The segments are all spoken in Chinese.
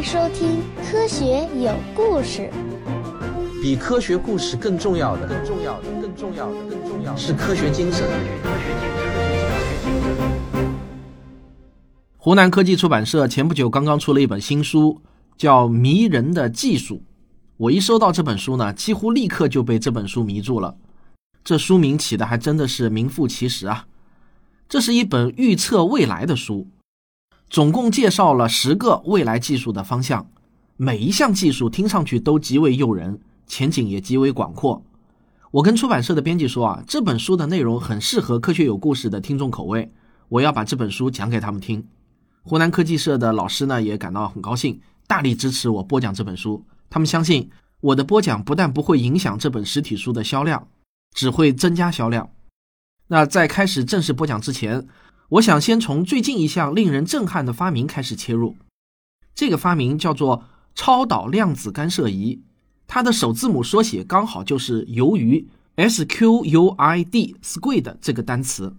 迎收听《科学有故事》。比科学故事更重要的，更重要的，更重要的，更重要的是科学精神。湖南科技出版社前不久刚刚出了一本新书，叫《迷人的技术》。我一收到这本书呢，几乎立刻就被这本书迷住了。这书名起的还真的是名副其实啊！这是一本预测未来的书，总共介绍了十个未来技术的方向，每一项技术听上去都极为诱人。前景也极为广阔。我跟出版社的编辑说啊，这本书的内容很适合科学有故事的听众口味，我要把这本书讲给他们听。湖南科技社的老师呢也感到很高兴，大力支持我播讲这本书。他们相信我的播讲不但不会影响这本实体书的销量，只会增加销量。那在开始正式播讲之前，我想先从最近一项令人震撼的发明开始切入。这个发明叫做超导量子干涉仪。它的首字母缩写刚好就是由于 S Q U I D squid 这个单词。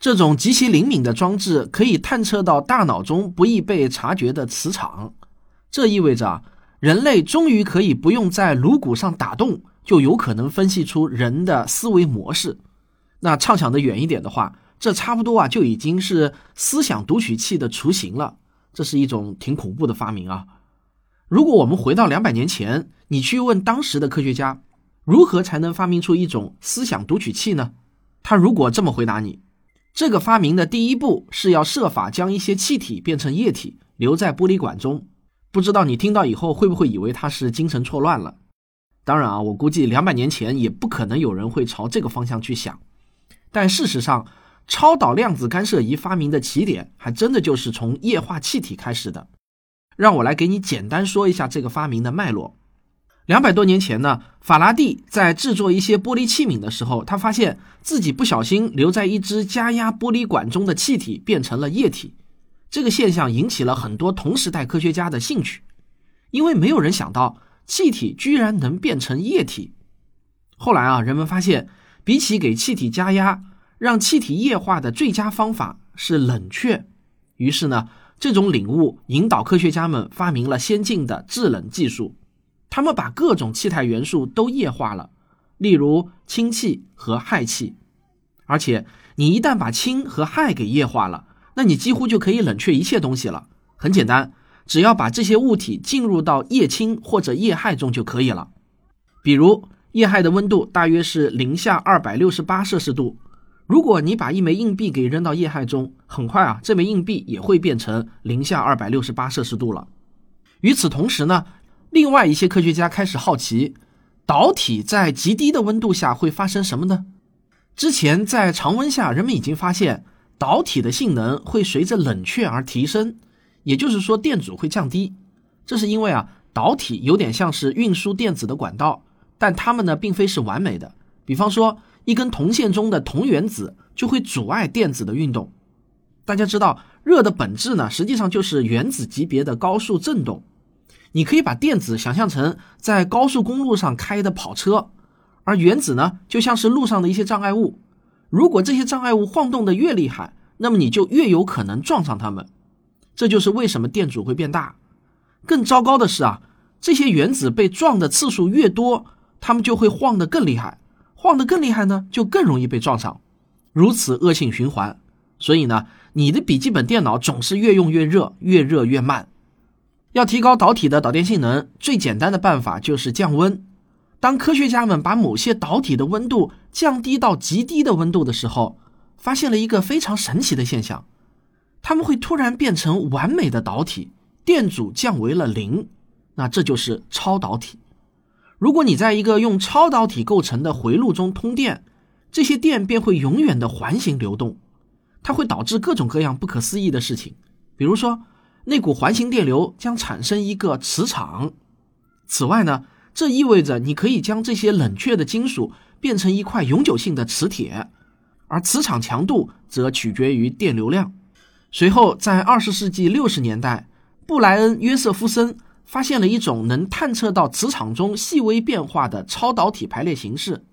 这种极其灵敏的装置可以探测到大脑中不易被察觉的磁场，这意味着，人类终于可以不用在颅骨上打洞，就有可能分析出人的思维模式。那畅想的远一点的话，这差不多啊就已经是思想读取器的雏形了。这是一种挺恐怖的发明啊。如果我们回到两百年前，你去问当时的科学家，如何才能发明出一种思想读取器呢？他如果这么回答你，这个发明的第一步是要设法将一些气体变成液体，留在玻璃管中。不知道你听到以后会不会以为他是精神错乱了？当然啊，我估计两百年前也不可能有人会朝这个方向去想。但事实上，超导量子干涉仪发明的起点还真的就是从液化气体开始的。让我来给你简单说一下这个发明的脉络。两百多年前呢，法拉第在制作一些玻璃器皿的时候，他发现自己不小心留在一只加压玻璃管中的气体变成了液体。这个现象引起了很多同时代科学家的兴趣，因为没有人想到气体居然能变成液体。后来啊，人们发现，比起给气体加压，让气体液化的最佳方法是冷却。于是呢。这种领悟引导科学家们发明了先进的制冷技术，他们把各种气态元素都液化了，例如氢气和氦气。而且，你一旦把氢和氦给液化了，那你几乎就可以冷却一切东西了。很简单，只要把这些物体进入到液氢或者液氦中就可以了。比如，液氦的温度大约是零下二百六十八摄氏度。如果你把一枚硬币给扔到液氦中，很快啊，这枚硬币也会变成零下二百六十八摄氏度了。与此同时呢，另外一些科学家开始好奇，导体在极低的温度下会发生什么呢？之前在常温下，人们已经发现导体的性能会随着冷却而提升，也就是说电阻会降低。这是因为啊，导体有点像是运输电子的管道，但它们呢并非是完美的。比方说。一根铜线中的铜原子就会阻碍电子的运动。大家知道，热的本质呢，实际上就是原子级别的高速振动。你可以把电子想象成在高速公路上开的跑车，而原子呢，就像是路上的一些障碍物。如果这些障碍物晃动的越厉害，那么你就越有可能撞上它们。这就是为什么电阻会变大。更糟糕的是啊，这些原子被撞的次数越多，它们就会晃得更厉害。晃得更厉害呢，就更容易被撞上，如此恶性循环。所以呢，你的笔记本电脑总是越用越热，越热越慢。要提高导体的导电性能，最简单的办法就是降温。当科学家们把某些导体的温度降低到极低的温度的时候，发现了一个非常神奇的现象：它们会突然变成完美的导体，电阻降为了零。那这就是超导体。如果你在一个用超导体构成的回路中通电，这些电便会永远的环形流动，它会导致各种各样不可思议的事情。比如说，那股环形电流将产生一个磁场。此外呢，这意味着你可以将这些冷却的金属变成一块永久性的磁铁，而磁场强度则取决于电流量。随后，在二十世纪六十年代，布莱恩·约瑟夫森。发现了一种能探测到磁场中细微变化的超导体排列形式，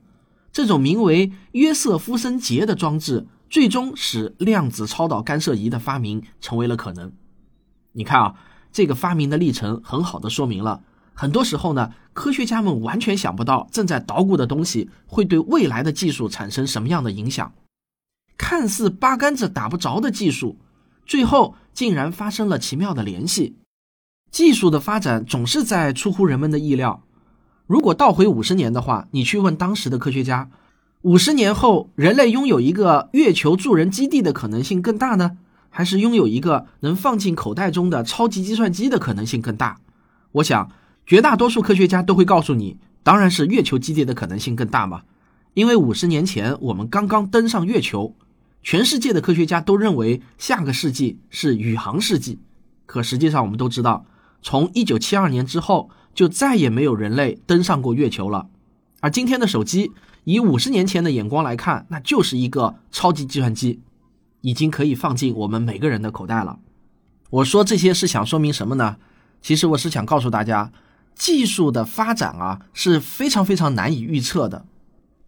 这种名为约瑟夫森结的装置，最终使量子超导干涉仪的发明成为了可能。你看啊，这个发明的历程很好的说明了，很多时候呢，科学家们完全想不到正在捣鼓的东西会对未来的技术产生什么样的影响。看似八竿子打不着的技术，最后竟然发生了奇妙的联系。技术的发展总是在出乎人们的意料。如果倒回五十年的话，你去问当时的科学家，五十年后人类拥有一个月球助人基地的可能性更大呢，还是拥有一个能放进口袋中的超级计算机的可能性更大？我想，绝大多数科学家都会告诉你，当然是月球基地的可能性更大嘛，因为五十年前我们刚刚登上月球。全世界的科学家都认为下个世纪是宇航世纪，可实际上我们都知道，从一九七二年之后就再也没有人类登上过月球了。而今天的手机，以五十年前的眼光来看，那就是一个超级计算机，已经可以放进我们每个人的口袋了。我说这些是想说明什么呢？其实我是想告诉大家，技术的发展啊是非常非常难以预测的。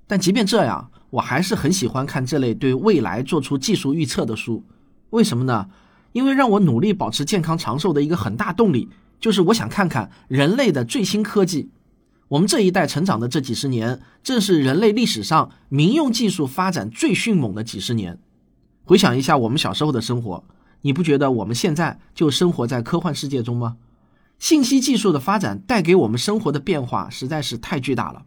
但即便这样，我还是很喜欢看这类对未来做出技术预测的书，为什么呢？因为让我努力保持健康长寿的一个很大动力，就是我想看看人类的最新科技。我们这一代成长的这几十年，正是人类历史上民用技术发展最迅猛的几十年。回想一下我们小时候的生活，你不觉得我们现在就生活在科幻世界中吗？信息技术的发展带给我们生活的变化实在是太巨大了。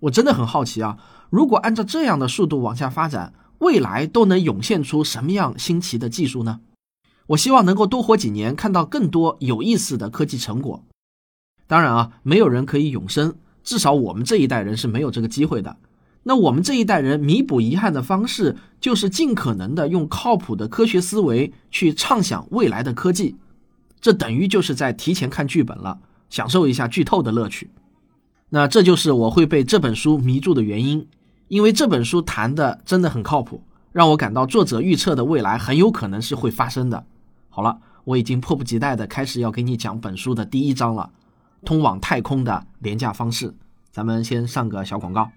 我真的很好奇啊！如果按照这样的速度往下发展，未来都能涌现出什么样新奇的技术呢？我希望能够多活几年，看到更多有意思的科技成果。当然啊，没有人可以永生，至少我们这一代人是没有这个机会的。那我们这一代人弥补遗憾的方式，就是尽可能的用靠谱的科学思维去畅想未来的科技。这等于就是在提前看剧本了，享受一下剧透的乐趣。那这就是我会被这本书迷住的原因，因为这本书谈的真的很靠谱，让我感到作者预测的未来很有可能是会发生的。好了，我已经迫不及待的开始要给你讲本书的第一章了，通往太空的廉价方式。咱们先上个小广告。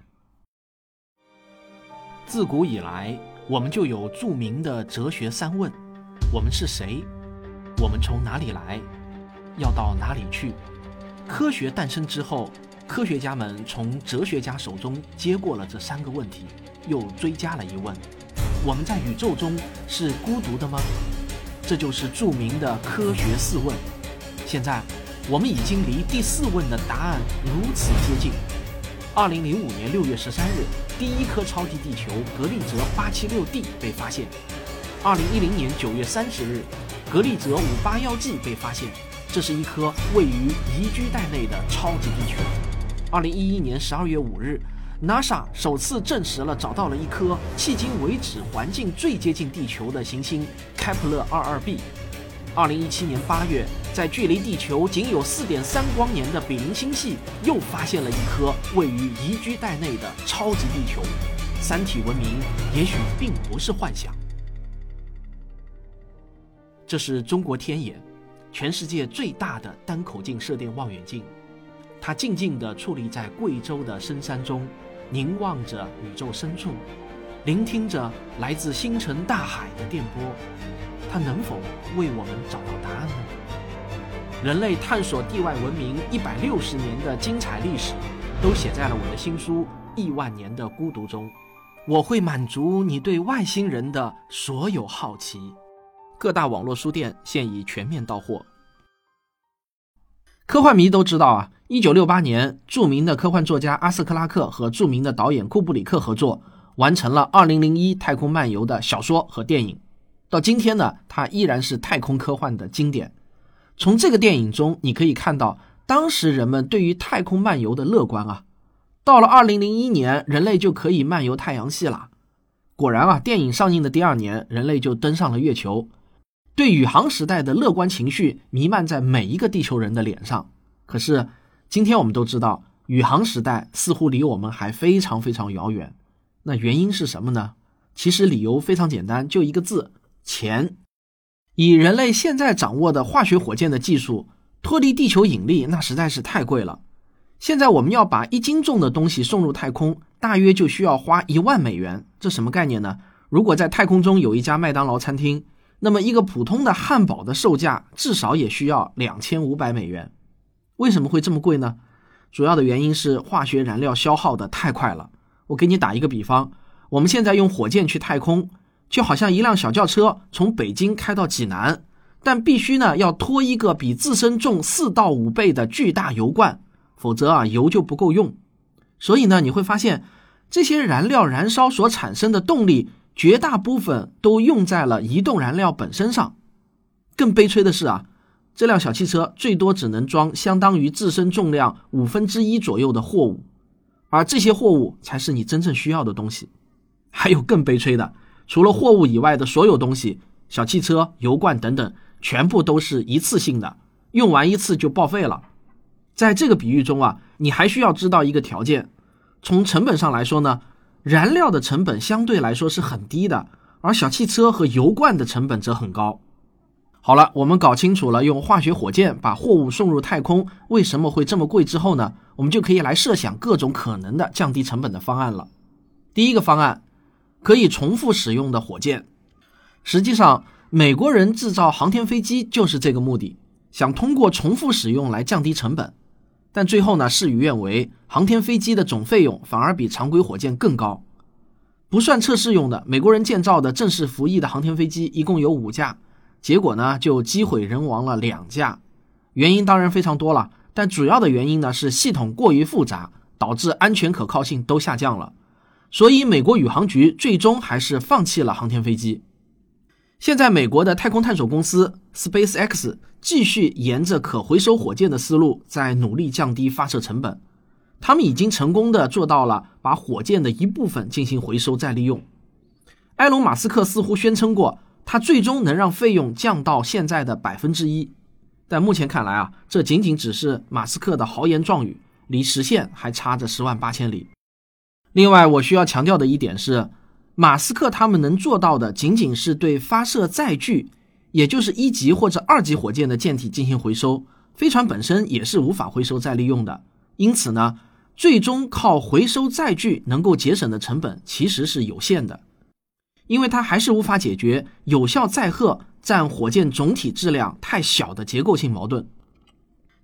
自古以来，我们就有著名的哲学三问：我们是谁？我们从哪里来？要到哪里去？科学诞生之后。科学家们从哲学家手中接过了这三个问题，又追加了一问：我们在宇宙中是孤独的吗？这就是著名的科学四问。现在，我们已经离第四问的答案如此接近。二零零五年六月十三日，第一颗超级地球格利泽八七六 d 被发现。二零一零年九月三十日，格利泽五八幺 g 被发现，这是一颗位于宜居带内的超级地球。二零一一年十二月五日，NASA 首次证实了找到了一颗迄今为止环境最接近地球的行星开普勒二二 b。二零一七年八月，在距离地球仅有四点三光年的比邻星系又发现了一颗位于宜居带内的超级地球。三体文明也许并不是幻想。这是中国天眼，全世界最大的单口径射电望远镜。它静静地矗立在贵州的深山中，凝望着宇宙深处，聆听着来自星辰大海的电波。它能否为我们找到答案呢？人类探索地外文明一百六十年的精彩历史，都写在了我的新书《亿万年的孤独》中。我会满足你对外星人的所有好奇。各大网络书店现已全面到货。科幻迷都知道啊，一九六八年，著名的科幻作家阿斯克拉克和著名的导演库布里克合作，完成了《二零零一太空漫游》的小说和电影。到今天呢，它依然是太空科幻的经典。从这个电影中，你可以看到当时人们对于太空漫游的乐观啊。到了二零零一年，人类就可以漫游太阳系了。果然啊，电影上映的第二年，人类就登上了月球。对宇航时代的乐观情绪弥漫在每一个地球人的脸上。可是，今天我们都知道，宇航时代似乎离我们还非常非常遥远。那原因是什么呢？其实理由非常简单，就一个字：钱。以人类现在掌握的化学火箭的技术，脱离地球引力那实在是太贵了。现在我们要把一斤重的东西送入太空，大约就需要花一万美元。这什么概念呢？如果在太空中有一家麦当劳餐厅。那么一个普通的汉堡的售价至少也需要两千五百美元。为什么会这么贵呢？主要的原因是化学燃料消耗的太快了。我给你打一个比方，我们现在用火箭去太空，就好像一辆小轿车从北京开到济南，但必须呢要拖一个比自身重四到五倍的巨大油罐，否则啊油就不够用。所以呢你会发现，这些燃料燃烧所产生的动力，绝大部分都用在了移动燃料本身上。更悲催的是啊。这辆小汽车最多只能装相当于自身重量五分之一左右的货物，而这些货物才是你真正需要的东西。还有更悲催的，除了货物以外的所有东西，小汽车、油罐等等，全部都是一次性的，用完一次就报废了。在这个比喻中啊，你还需要知道一个条件：从成本上来说呢，燃料的成本相对来说是很低的，而小汽车和油罐的成本则很高。好了，我们搞清楚了用化学火箭把货物送入太空为什么会这么贵之后呢，我们就可以来设想各种可能的降低成本的方案了。第一个方案，可以重复使用的火箭。实际上，美国人制造航天飞机就是这个目的，想通过重复使用来降低成本。但最后呢，事与愿违，航天飞机的总费用反而比常规火箭更高。不算测试用的，美国人建造的正式服役的航天飞机一共有五架。结果呢，就机毁人亡了两架，原因当然非常多了，但主要的原因呢是系统过于复杂，导致安全可靠性都下降了。所以美国宇航局最终还是放弃了航天飞机。现在美国的太空探索公司 SpaceX 继续沿着可回收火箭的思路，在努力降低发射成本。他们已经成功的做到了把火箭的一部分进行回收再利用。埃隆·马斯克似乎宣称过。它最终能让费用降到现在的百分之一，但目前看来啊，这仅仅只是马斯克的豪言壮语，离实现还差着十万八千里。另外，我需要强调的一点是，马斯克他们能做到的仅仅是对发射载具，也就是一级或者二级火箭的舰体进行回收，飞船本身也是无法回收再利用的。因此呢，最终靠回收载具能够节省的成本其实是有限的。因为它还是无法解决有效载荷占火箭总体质量太小的结构性矛盾。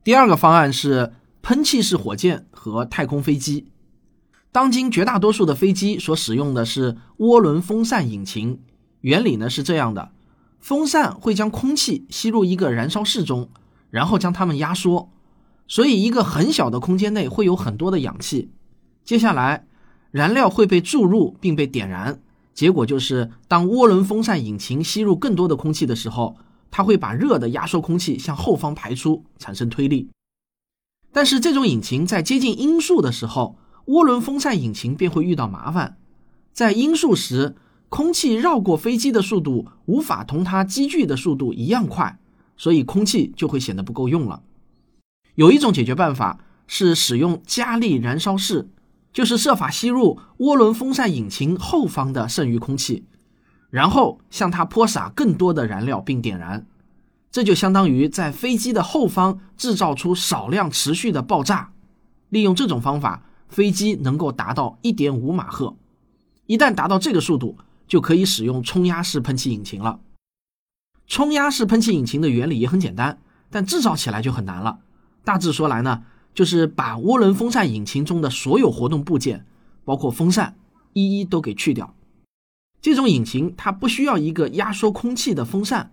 第二个方案是喷气式火箭和太空飞机。当今绝大多数的飞机所使用的是涡轮风扇引擎，原理呢是这样的：风扇会将空气吸入一个燃烧室中，然后将它们压缩，所以一个很小的空间内会有很多的氧气。接下来，燃料会被注入并被点燃。结果就是，当涡轮风扇引擎吸入更多的空气的时候，它会把热的压缩空气向后方排出，产生推力。但是这种引擎在接近音速的时候，涡轮风扇引擎便会遇到麻烦。在音速时，空气绕过飞机的速度无法同它积聚的速度一样快，所以空气就会显得不够用了。有一种解决办法是使用加力燃烧室。就是设法吸入涡轮风扇引擎后方的剩余空气，然后向它泼洒更多的燃料并点燃，这就相当于在飞机的后方制造出少量持续的爆炸。利用这种方法，飞机能够达到一点五马赫。一旦达到这个速度，就可以使用冲压式喷气引擎了。冲压式喷气引擎的原理也很简单，但制造起来就很难了。大致说来呢。就是把涡轮风扇引擎中的所有活动部件，包括风扇，一一都给去掉。这种引擎它不需要一个压缩空气的风扇，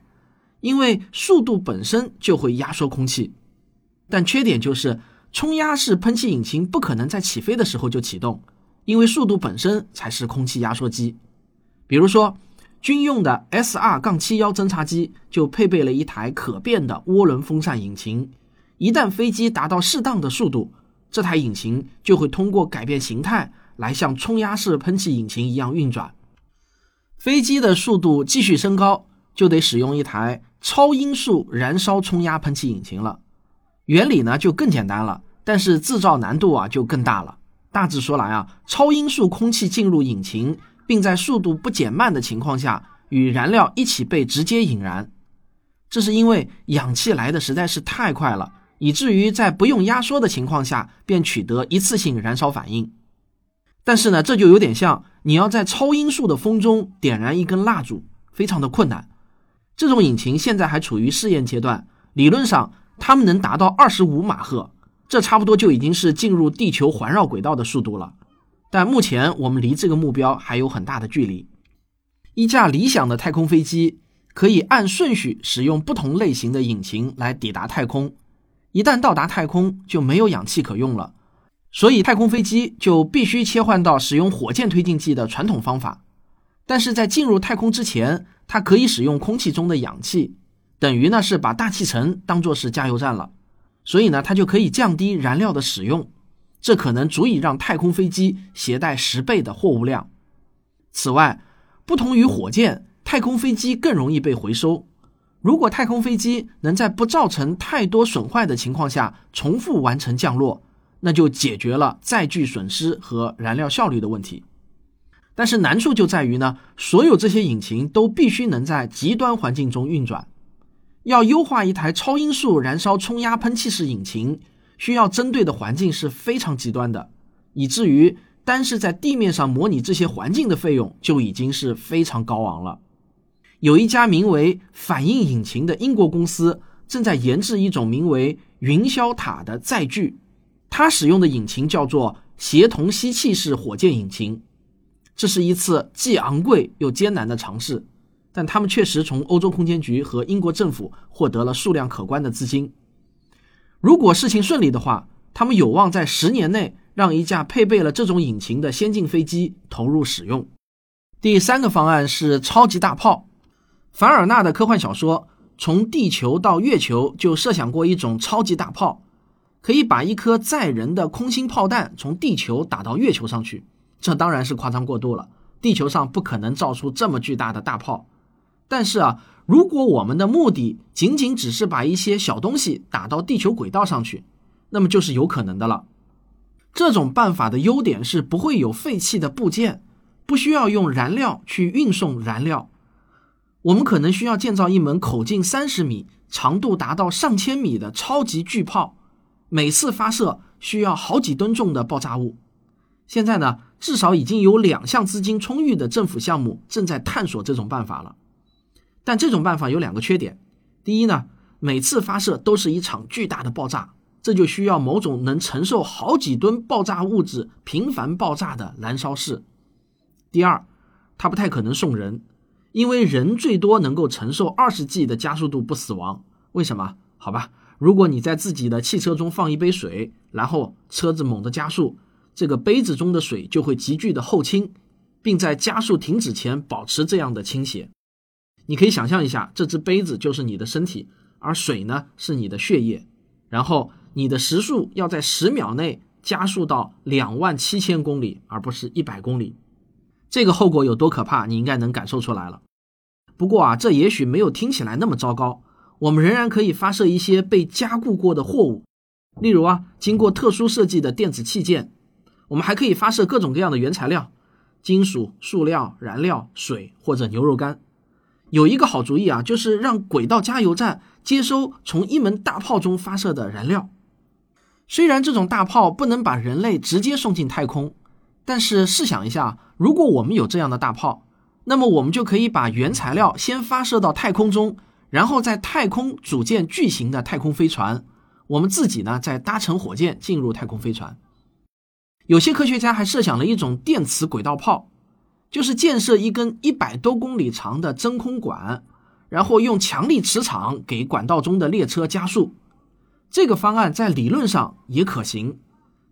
因为速度本身就会压缩空气。但缺点就是冲压式喷气引擎不可能在起飞的时候就启动，因为速度本身才是空气压缩机。比如说，军用的 S 二杠七幺侦察机就配备了一台可变的涡轮风扇引擎。一旦飞机达到适当的速度，这台引擎就会通过改变形态来像冲压式喷气引擎一样运转。飞机的速度继续升高，就得使用一台超音速燃烧冲压喷气引擎了。原理呢就更简单了，但是制造难度啊就更大了。大致说来啊，超音速空气进入引擎，并在速度不减慢的情况下与燃料一起被直接引燃。这是因为氧气来的实在是太快了。以至于在不用压缩的情况下便取得一次性燃烧反应，但是呢，这就有点像你要在超音速的风中点燃一根蜡烛，非常的困难。这种引擎现在还处于试验阶段，理论上它们能达到二十五马赫，这差不多就已经是进入地球环绕轨道的速度了。但目前我们离这个目标还有很大的距离。一架理想的太空飞机可以按顺序使用不同类型的引擎来抵达太空。一旦到达太空，就没有氧气可用了，所以太空飞机就必须切换到使用火箭推进剂的传统方法。但是在进入太空之前，它可以使用空气中的氧气，等于呢是把大气层当作是加油站了，所以呢它就可以降低燃料的使用，这可能足以让太空飞机携带十倍的货物量。此外，不同于火箭，太空飞机更容易被回收。如果太空飞机能在不造成太多损坏的情况下重复完成降落，那就解决了载具损失和燃料效率的问题。但是难处就在于呢，所有这些引擎都必须能在极端环境中运转。要优化一台超音速燃烧冲压喷气式引擎，需要针对的环境是非常极端的，以至于单是在地面上模拟这些环境的费用就已经是非常高昂了。有一家名为反应引擎的英国公司正在研制一种名为云霄塔的载具，它使用的引擎叫做协同吸气式火箭引擎。这是一次既昂贵又艰难的尝试，但他们确实从欧洲空间局和英国政府获得了数量可观的资金。如果事情顺利的话，他们有望在十年内让一架配备了这种引擎的先进飞机投入使用。第三个方案是超级大炮。凡尔纳的科幻小说《从地球到月球》就设想过一种超级大炮，可以把一颗载人的空心炮弹从地球打到月球上去。这当然是夸张过度了，地球上不可能造出这么巨大的大炮。但是啊，如果我们的目的仅仅只是把一些小东西打到地球轨道上去，那么就是有可能的了。这种办法的优点是不会有废弃的部件，不需要用燃料去运送燃料。我们可能需要建造一门口径三十米、长度达到上千米的超级巨炮，每次发射需要好几吨重的爆炸物。现在呢，至少已经有两项资金充裕的政府项目正在探索这种办法了。但这种办法有两个缺点：第一呢，每次发射都是一场巨大的爆炸，这就需要某种能承受好几吨爆炸物质频繁爆炸的燃烧室；第二，它不太可能送人。因为人最多能够承受二十 G 的加速度不死亡，为什么？好吧，如果你在自己的汽车中放一杯水，然后车子猛地加速，这个杯子中的水就会急剧的后倾，并在加速停止前保持这样的倾斜。你可以想象一下，这只杯子就是你的身体，而水呢是你的血液，然后你的时速要在十秒内加速到两万七千公里，而不是一百公里。这个后果有多可怕，你应该能感受出来了。不过啊，这也许没有听起来那么糟糕。我们仍然可以发射一些被加固过的货物，例如啊，经过特殊设计的电子器件。我们还可以发射各种各样的原材料：金属、塑料、燃料、水或者牛肉干。有一个好主意啊，就是让轨道加油站接收从一门大炮中发射的燃料。虽然这种大炮不能把人类直接送进太空。但是试想一下，如果我们有这样的大炮，那么我们就可以把原材料先发射到太空中，然后在太空组建巨型的太空飞船，我们自己呢再搭乘火箭进入太空飞船。有些科学家还设想了一种电磁轨道炮，就是建设一根一百多公里长的真空管，然后用强力磁场给管道中的列车加速。这个方案在理论上也可行，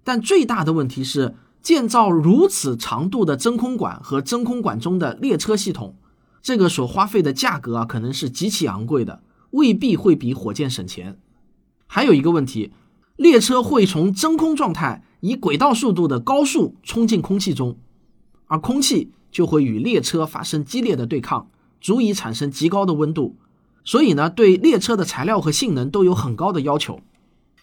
但最大的问题是。建造如此长度的真空管和真空管中的列车系统，这个所花费的价格啊，可能是极其昂贵的，未必会比火箭省钱。还有一个问题，列车会从真空状态以轨道速度的高速冲进空气中，而空气就会与列车发生激烈的对抗，足以产生极高的温度。所以呢，对列车的材料和性能都有很高的要求。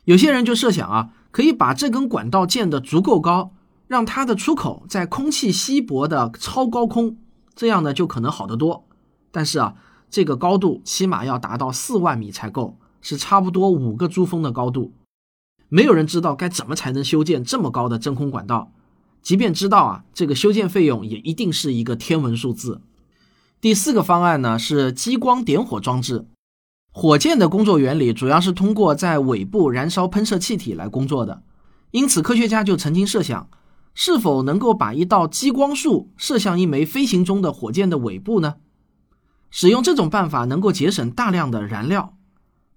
有些人就设想啊，可以把这根管道建得足够高。让它的出口在空气稀薄的超高空，这样呢就可能好得多。但是啊，这个高度起码要达到四万米才够，是差不多五个珠峰的高度。没有人知道该怎么才能修建这么高的真空管道，即便知道啊，这个修建费用也一定是一个天文数字。第四个方案呢是激光点火装置。火箭的工作原理主要是通过在尾部燃烧喷射气体来工作的，因此科学家就曾经设想，是否能够把一道激光束射向一枚飞行中的火箭的尾部呢？使用这种办法能够节省大量的燃料。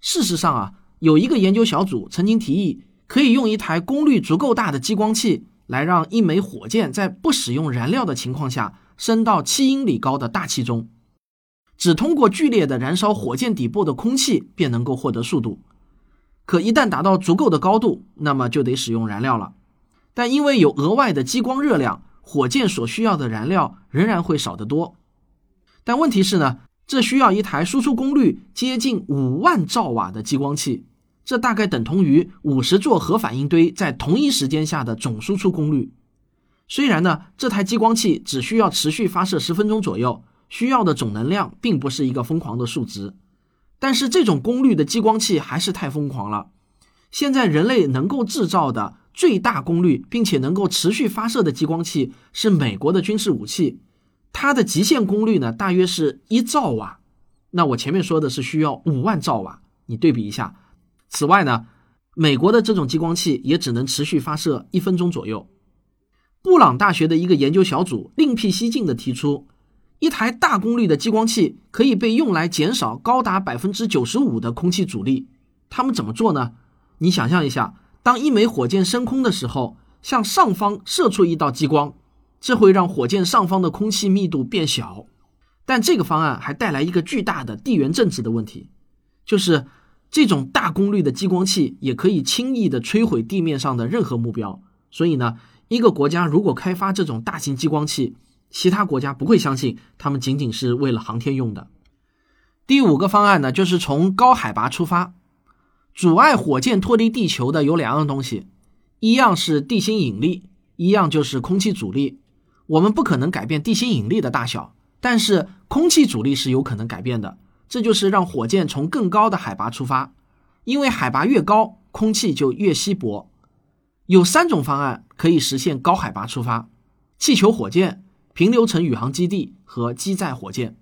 事实上啊，有一个研究小组曾经提议，可以用一台功率足够大的激光器来让一枚火箭在不使用燃料的情况下。升到七英里高的大气中，只通过剧烈的燃烧火箭底部的空气便能够获得速度。可一旦达到足够的高度，那么就得使用燃料了。但因为有额外的激光热量，火箭所需要的燃料仍然会少得多。但问题是呢，这需要一台输出功率接近五万兆瓦的激光器，这大概等同于五十座核反应堆在同一时间下的总输出功率。虽然呢，这台激光器只需要持续发射十分钟左右，需要的总能量并不是一个疯狂的数值，但是这种功率的激光器还是太疯狂了。现在人类能够制造的最大功率并且能够持续发射的激光器是美国的军事武器，它的极限功率呢大约是一兆瓦。那我前面说的是需要五万兆瓦，你对比一下。此外呢，美国的这种激光器也只能持续发射一分钟左右。布朗大学的一个研究小组另辟蹊径地提出，一台大功率的激光器可以被用来减少高达百分之九十五的空气阻力。他们怎么做呢？你想象一下，当一枚火箭升空的时候，向上方射出一道激光，这会让火箭上方的空气密度变小。但这个方案还带来一个巨大的地缘政治的问题，就是这种大功率的激光器也可以轻易地摧毁地面上的任何目标。所以呢？一个国家如果开发这种大型激光器，其他国家不会相信他们仅仅是为了航天用的。第五个方案呢，就是从高海拔出发，阻碍火箭脱离地球的有两样东西，一样是地心引力，一样就是空气阻力。我们不可能改变地心引力的大小，但是空气阻力是有可能改变的。这就是让火箭从更高的海拔出发，因为海拔越高，空气就越稀薄。有三种方案可以实现高海拔出发：气球火箭、平流层宇航基地和机载火箭。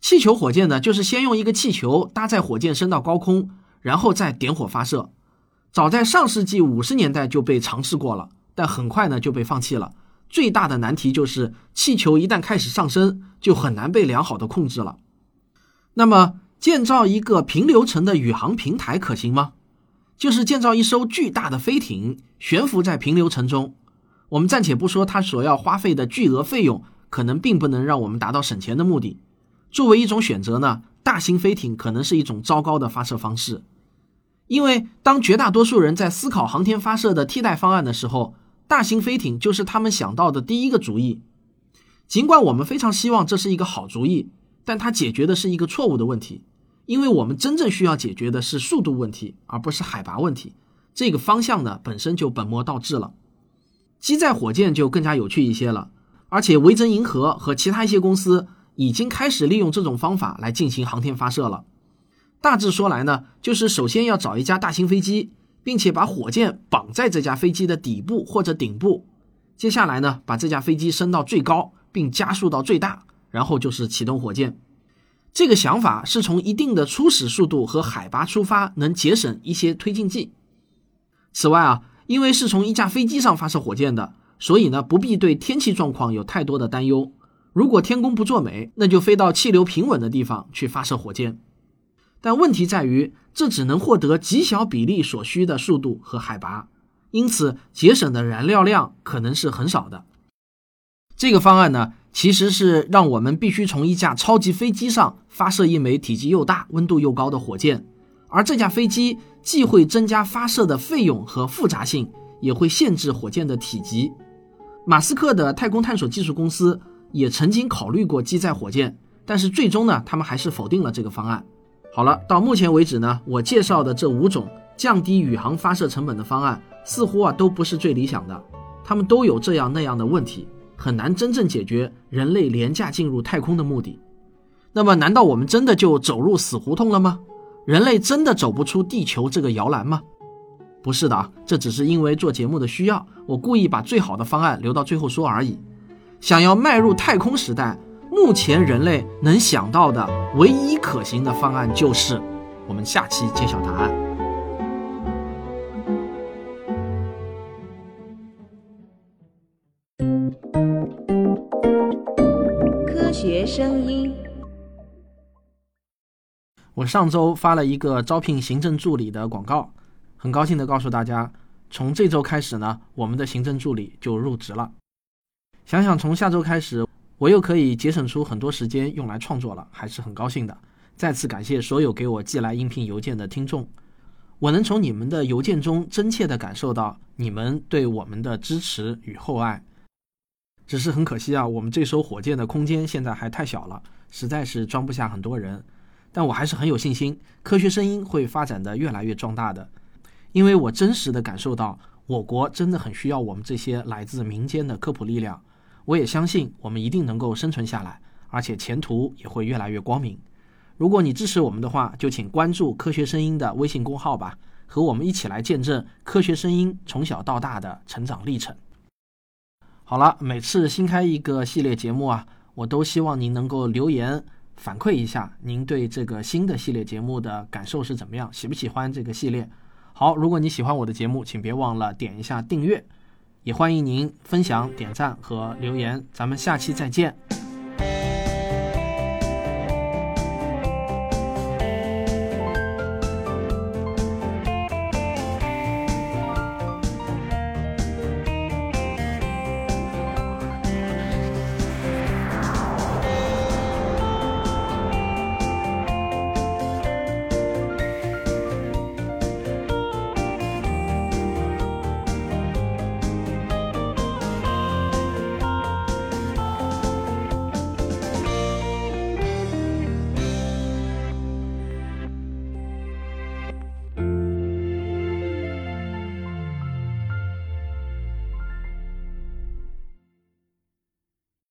气球火箭呢，就是先用一个气球搭载火箭升到高空，然后再点火发射。早在上世纪五十年代就被尝试过了，但很快呢就被放弃了。最大的难题就是气球一旦开始上升，就很难被良好的控制了。那么，建造一个平流层的宇航平台可行吗？就是建造一艘巨大的飞艇，悬浮在平流层中。我们暂且不说它所要花费的巨额费用，可能并不能让我们达到省钱的目的。作为一种选择呢，大型飞艇可能是一种糟糕的发射方式。因为当绝大多数人在思考航天发射的替代方案的时候，大型飞艇就是他们想到的第一个主意。尽管我们非常希望这是一个好主意，但它解决的是一个错误的问题。因为我们真正需要解决的是速度问题，而不是海拔问题。这个方向呢，本身就本末倒置了。机载火箭就更加有趣一些了，而且维珍银河和其他一些公司已经开始利用这种方法来进行航天发射了。大致说来呢，就是首先要找一架大型飞机，并且把火箭绑在这架飞机的底部或者顶部，接下来呢，把这架飞机升到最高，并加速到最大，然后就是启动火箭。这个想法是从一定的初始速度和海拔出发，能节省一些推进剂。此外啊，因为是从一架飞机上发射火箭的，所以呢不必对天气状况有太多的担忧。如果天公不作美，那就飞到气流平稳的地方去发射火箭。但问题在于，这只能获得极小比例所需的速度和海拔，因此节省的燃料量可能是很少的。这个方案呢？其实是让我们必须从一架超级飞机上发射一枚体积又大、温度又高的火箭，而这架飞机既会增加发射的费用和复杂性，也会限制火箭的体积。马斯克的太空探索技术公司也曾经考虑过机载火箭，但是最终呢，他们还是否定了这个方案。好了，到目前为止呢，我介绍的这五种降低宇航发射成本的方案，似乎啊都不是最理想的，他们都有这样那样的问题。很难真正解决人类廉价进入太空的目的。那么，难道我们真的就走入死胡同了吗？人类真的走不出地球这个摇篮吗？不是的啊，这只是因为做节目的需要，我故意把最好的方案留到最后说而已。想要迈入太空时代，目前人类能想到的唯一可行的方案就是，我们下期揭晓答案。科学声音。我上周发了一个招聘行政助理的广告，很高兴的告诉大家，从这周开始呢，我们的行政助理就入职了。想想从下周开始，我又可以节省出很多时间用来创作了，还是很高兴的。再次感谢所有给我寄来应聘邮件的听众，我能从你们的邮件中真切的感受到你们对我们的支持与厚爱。只是很可惜啊，我们这艘火箭的空间现在还太小了，实在是装不下很多人。但我还是很有信心，科学声音会发展的越来越壮大的，因为我真实的感受到，我国真的很需要我们这些来自民间的科普力量。我也相信我们一定能够生存下来，而且前途也会越来越光明。如果你支持我们的话，就请关注科学声音的微信公号吧，和我们一起来见证科学声音从小到大的成长历程。好了，每次新开一个系列节目啊，我都希望您能够留言。反馈一下您对这个新的系列节目的感受是怎么样？喜不喜欢这个系列？好，如果你喜欢我的节目，请别忘了点一下订阅，也欢迎您分享、点赞和留言。咱们下期再见。